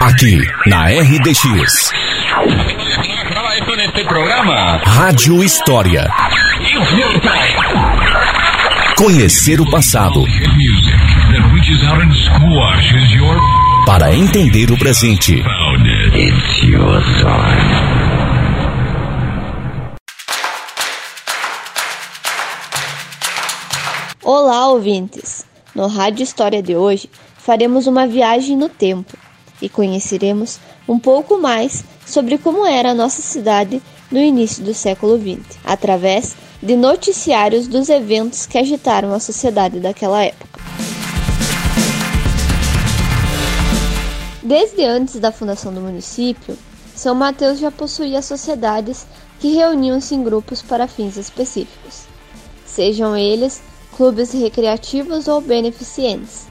Aqui, na RDX. Rádio História. Conhecer o passado. Para entender o presente. Olá, ouvintes! No Rádio História de hoje faremos uma viagem no tempo e conheceremos um pouco mais sobre como era a nossa cidade no início do século XX, através de noticiários dos eventos que agitaram a sociedade daquela época. Desde antes da fundação do município, São Mateus já possuía sociedades que reuniam-se em grupos para fins específicos, sejam eles clubes recreativos ou beneficentes.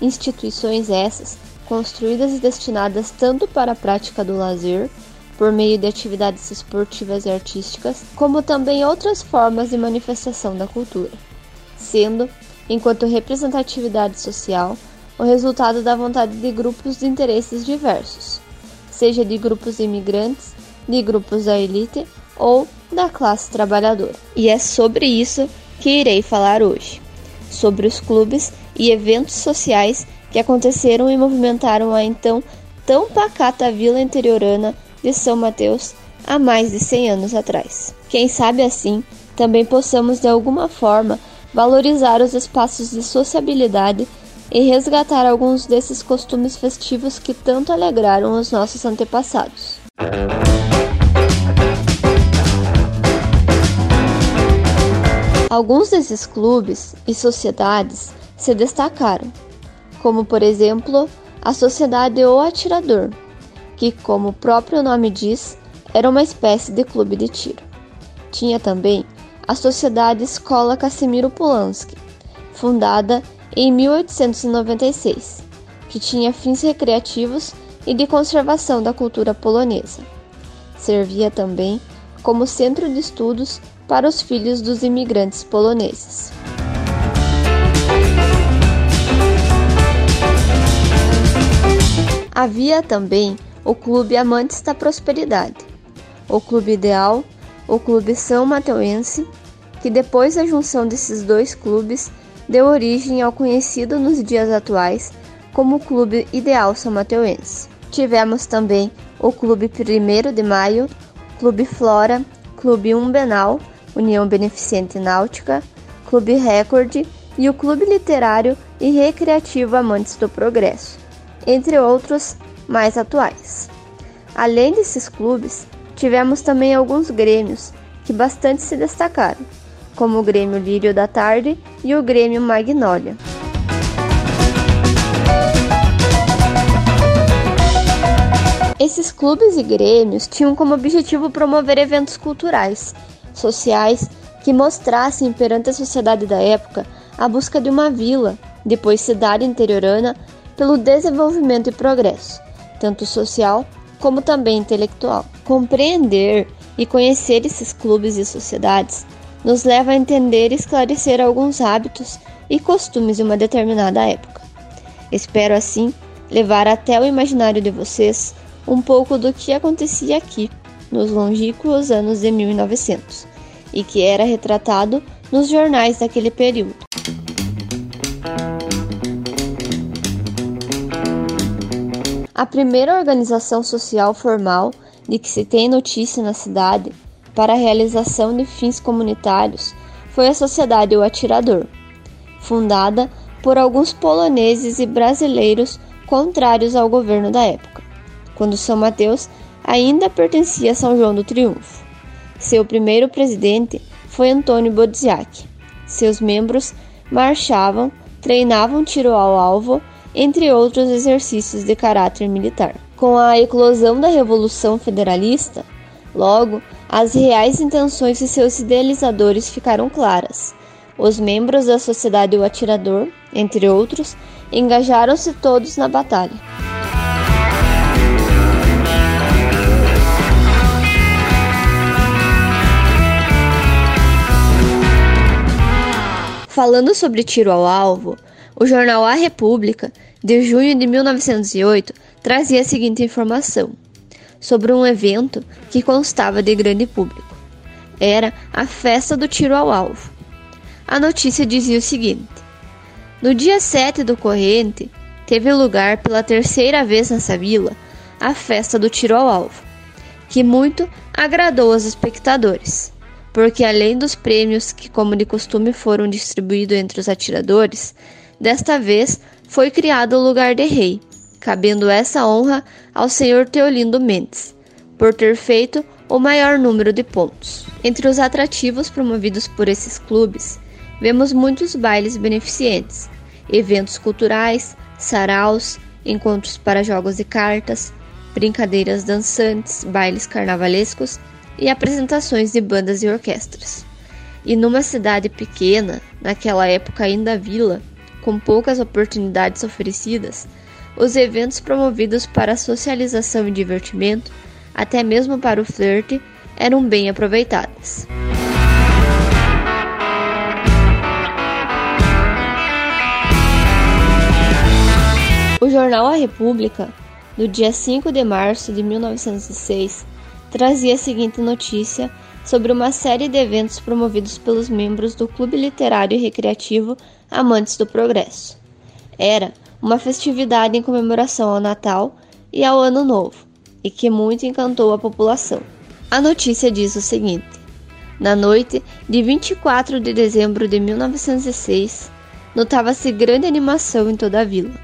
Instituições essas construídas e destinadas tanto para a prática do lazer, por meio de atividades esportivas e artísticas, como também outras formas de manifestação da cultura, sendo, enquanto representatividade social, o resultado da vontade de grupos de interesses diversos, seja de grupos imigrantes, de grupos da elite ou da classe trabalhadora. E é sobre isso que irei falar hoje, sobre os clubes e eventos sociais que aconteceram e movimentaram a então tão pacata vila interiorana de São Mateus há mais de 100 anos atrás. Quem sabe assim também possamos de alguma forma valorizar os espaços de sociabilidade e resgatar alguns desses costumes festivos que tanto alegraram os nossos antepassados. Alguns desses clubes e sociedades se destacaram, como por exemplo a Sociedade O Atirador, que, como o próprio nome diz, era uma espécie de clube de tiro. Tinha também a Sociedade Escola Casimiro Polanski, fundada em 1896, que tinha fins recreativos e de conservação da cultura polonesa. Servia também como centro de estudos para os filhos dos imigrantes poloneses. Havia também o Clube Amantes da Prosperidade, o Clube Ideal, o Clube São Mateuense, que depois da junção desses dois clubes deu origem ao conhecido nos dias atuais como Clube Ideal São Mateuense. Tivemos também o Clube 1 de Maio, Clube Flora, Clube Umbenal, União Beneficente Náutica, Clube Record e o Clube Literário e Recreativo Amantes do Progresso entre outros mais atuais. Além desses clubes, tivemos também alguns grêmios que bastante se destacaram, como o Grêmio Lírio da Tarde e o Grêmio Magnólia. Esses clubes e grêmios tinham como objetivo promover eventos culturais, sociais, que mostrassem perante a sociedade da época a busca de uma vila, depois cidade interiorana, pelo desenvolvimento e progresso, tanto social como também intelectual. Compreender e conhecer esses clubes e sociedades nos leva a entender e esclarecer alguns hábitos e costumes de uma determinada época. Espero assim levar até o imaginário de vocês um pouco do que acontecia aqui nos longínquos anos de 1900 e que era retratado nos jornais daquele período. A primeira organização social formal de que se tem notícia na cidade para a realização de fins comunitários foi a Sociedade O Atirador, fundada por alguns poloneses e brasileiros contrários ao governo da época, quando São Mateus ainda pertencia a São João do Triunfo. Seu primeiro presidente foi Antônio Bodziak. Seus membros marchavam, treinavam tiro ao alvo entre outros exercícios de caráter militar. Com a eclosão da Revolução Federalista, logo, as reais intenções de seus idealizadores ficaram claras. Os membros da Sociedade O Atirador, entre outros, engajaram-se todos na batalha. Falando sobre tiro ao alvo, O jornal A República, de junho de 1908, trazia a seguinte informação sobre um evento que constava de grande público. Era a festa do tiro ao alvo. A notícia dizia o seguinte: No dia 7 do corrente, teve lugar pela terceira vez nessa vila a festa do tiro ao alvo, que muito agradou aos espectadores, porque além dos prêmios que, como de costume, foram distribuídos entre os atiradores, Desta vez foi criado o lugar de rei, cabendo essa honra ao senhor Teolindo Mendes, por ter feito o maior número de pontos. Entre os atrativos promovidos por esses clubes, vemos muitos bailes beneficentes, eventos culturais, saraus, encontros para jogos de cartas, brincadeiras dançantes, bailes carnavalescos e apresentações de bandas e orquestras. E numa cidade pequena, naquela época ainda vila, com poucas oportunidades oferecidas, os eventos promovidos para socialização e divertimento, até mesmo para o flerte, eram bem aproveitados. O jornal A República, no dia 5 de março de 1906, trazia a seguinte notícia sobre uma série de eventos promovidos pelos membros do Clube Literário e Recreativo Amantes do Progresso. Era uma festividade em comemoração ao Natal e ao Ano Novo, e que muito encantou a população. A notícia diz o seguinte: Na noite de 24 de dezembro de 1906, notava-se grande animação em toda a vila,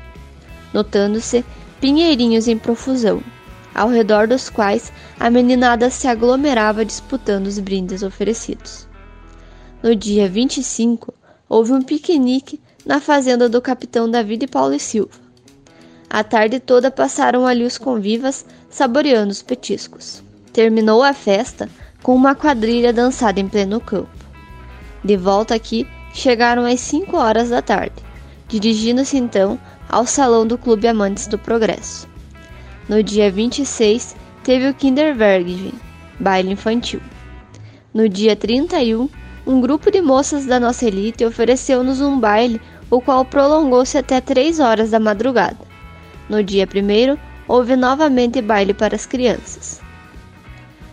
notando-se pinheirinhos em profusão, ao redor dos quais a meninada se aglomerava disputando os brindes oferecidos. No dia 25, houve um piquenique na fazenda do capitão David Paulo e Silva. A tarde toda passaram ali os convivas saboreando os petiscos. Terminou a festa com uma quadrilha dançada em pleno campo. De volta aqui, chegaram às 5 horas da tarde, dirigindo-se então ao salão do Clube Amantes do Progresso. No dia 26, teve o Kinderwergen, baile infantil. No dia 31, um grupo de moças da nossa elite ofereceu-nos um baile, o qual prolongou-se até 3 horas da madrugada. No dia 1, houve novamente baile para as crianças.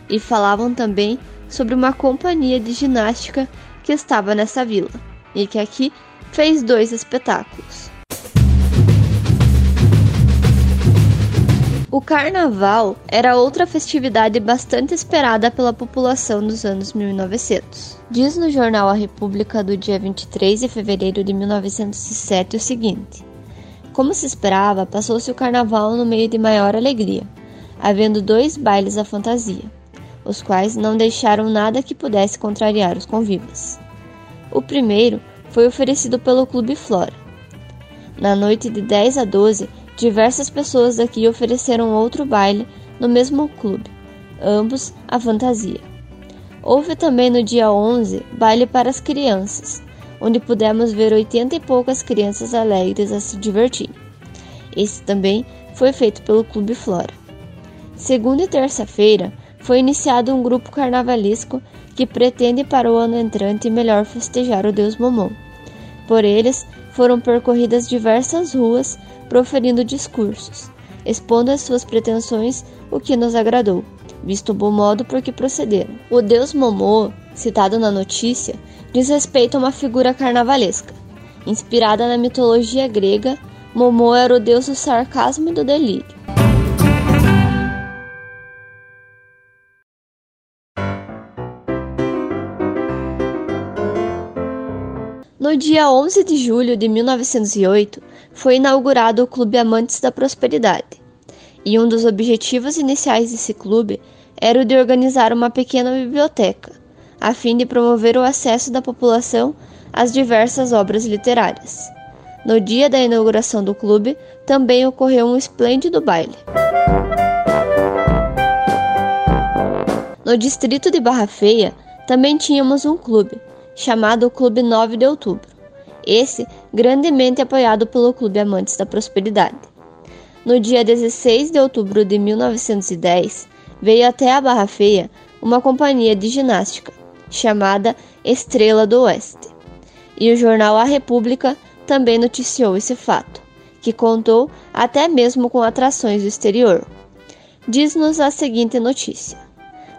E falavam também sobre uma companhia de ginástica que estava nessa vila e que aqui fez dois espetáculos. O carnaval era outra festividade bastante esperada pela população nos anos 1900. Diz no jornal A República do dia 23 de fevereiro de 1907 o seguinte: Como se esperava, passou-se o carnaval no meio de maior alegria, havendo dois bailes à fantasia, os quais não deixaram nada que pudesse contrariar os convívios. O primeiro foi oferecido pelo Clube Flora. Na noite de 10 a 12, Diversas pessoas daqui ofereceram outro baile no mesmo clube, ambos a fantasia. Houve também no dia 11 baile para as crianças, onde pudemos ver oitenta e poucas crianças alegres a se divertir. Esse também foi feito pelo Clube Flora. Segunda e terça-feira foi iniciado um grupo carnavalesco que pretende para o ano entrante melhor festejar o Deus Momon. Por eles foram percorridas diversas ruas proferindo discursos, expondo as suas pretensões, o que nos agradou, visto o bom modo por que procederam. O deus Momô, citado na notícia, diz respeito a uma figura carnavalesca. Inspirada na mitologia grega, Momô era o deus do sarcasmo e do delírio. No dia 11 de julho de 1908, foi inaugurado o Clube Amantes da Prosperidade. E um dos objetivos iniciais desse clube era o de organizar uma pequena biblioteca, a fim de promover o acesso da população às diversas obras literárias. No dia da inauguração do clube, também ocorreu um esplêndido baile. No distrito de Barra Feia, também tínhamos um clube, chamado Clube 9 de Outubro. Esse grandemente apoiado pelo Clube Amantes da Prosperidade. No dia 16 de outubro de 1910, veio até a Barra Feia uma companhia de ginástica chamada Estrela do Oeste. E o jornal A República também noticiou esse fato, que contou até mesmo com atrações do exterior. Diz-nos a seguinte notícia: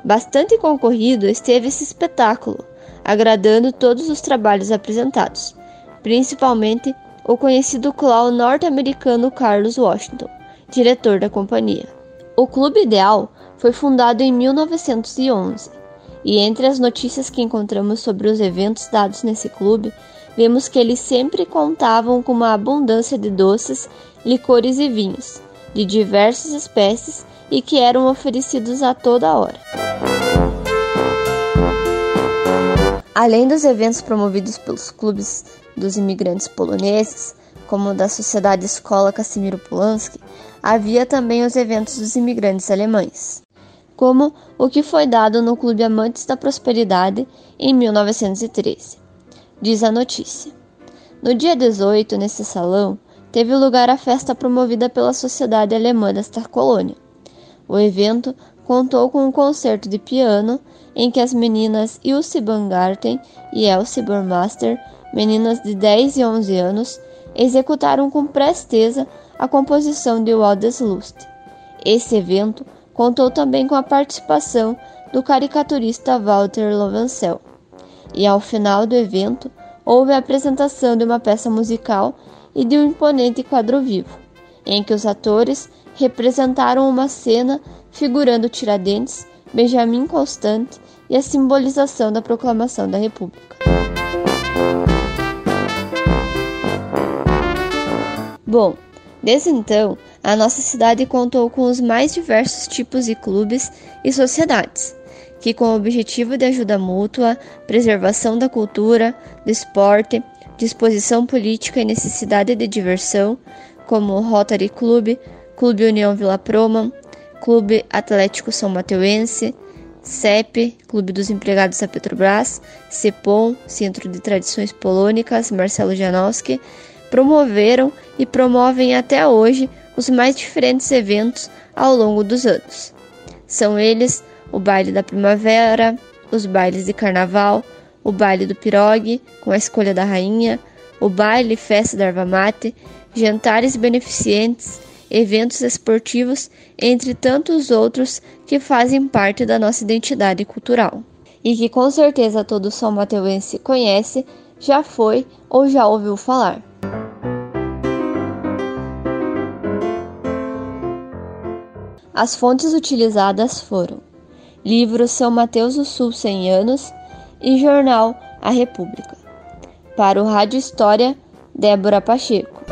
Bastante concorrido esteve esse espetáculo, agradando todos os trabalhos apresentados, principalmente o conhecido clown norte-americano Carlos Washington, diretor da companhia. O Clube Ideal foi fundado em 1911 e entre as notícias que encontramos sobre os eventos dados nesse clube, vemos que eles sempre contavam com uma abundância de doces, licores e vinhos, de diversas espécies e que eram oferecidos a toda hora. Além dos eventos promovidos pelos clubes dos imigrantes poloneses, como o da Sociedade Escola Casimiro Polanski, havia também os eventos dos imigrantes alemães, como o que foi dado no Clube Amantes da Prosperidade em 1913. Diz a notícia. No dia 18, nesse salão, teve lugar a festa promovida pela Sociedade Alemã desta colônia. O evento contou com um concerto de piano em que as meninas Ilse Bangarten e Elsie Burmaster, meninas de 10 e 11 anos, executaram com presteza a composição de Waldeslust. Esse evento contou também com a participação do caricaturista Walter Lovencel. E ao final do evento, houve a apresentação de uma peça musical e de um imponente quadro vivo, em que os atores representaram uma cena figurando Tiradentes, Benjamin Constant e a simbolização da proclamação da República. Bom, desde então, a nossa cidade contou com os mais diversos tipos de clubes e sociedades, que, com o objetivo de ajuda mútua, preservação da cultura, do esporte, disposição política e necessidade de diversão, como o Rotary Club, Clube União Vila Proma, Clube Atlético São Mateuense, CEP, Clube dos Empregados da Petrobras, CEPOM, Centro de Tradições Polônicas, Marcelo Janowski, promoveram e promovem até hoje os mais diferentes eventos ao longo dos anos. São eles o baile da primavera, os bailes de carnaval, o baile do pirogue, com a escolha da rainha, o baile festa da erva mate, jantares beneficentes, eventos esportivos, entre tantos outros que fazem parte da nossa identidade cultural. E que com certeza todo São Mateuense conhece, já foi ou já ouviu falar. As fontes utilizadas foram livro São Mateus do Sul 100 anos e jornal A República. Para o Rádio História, Débora Pacheco.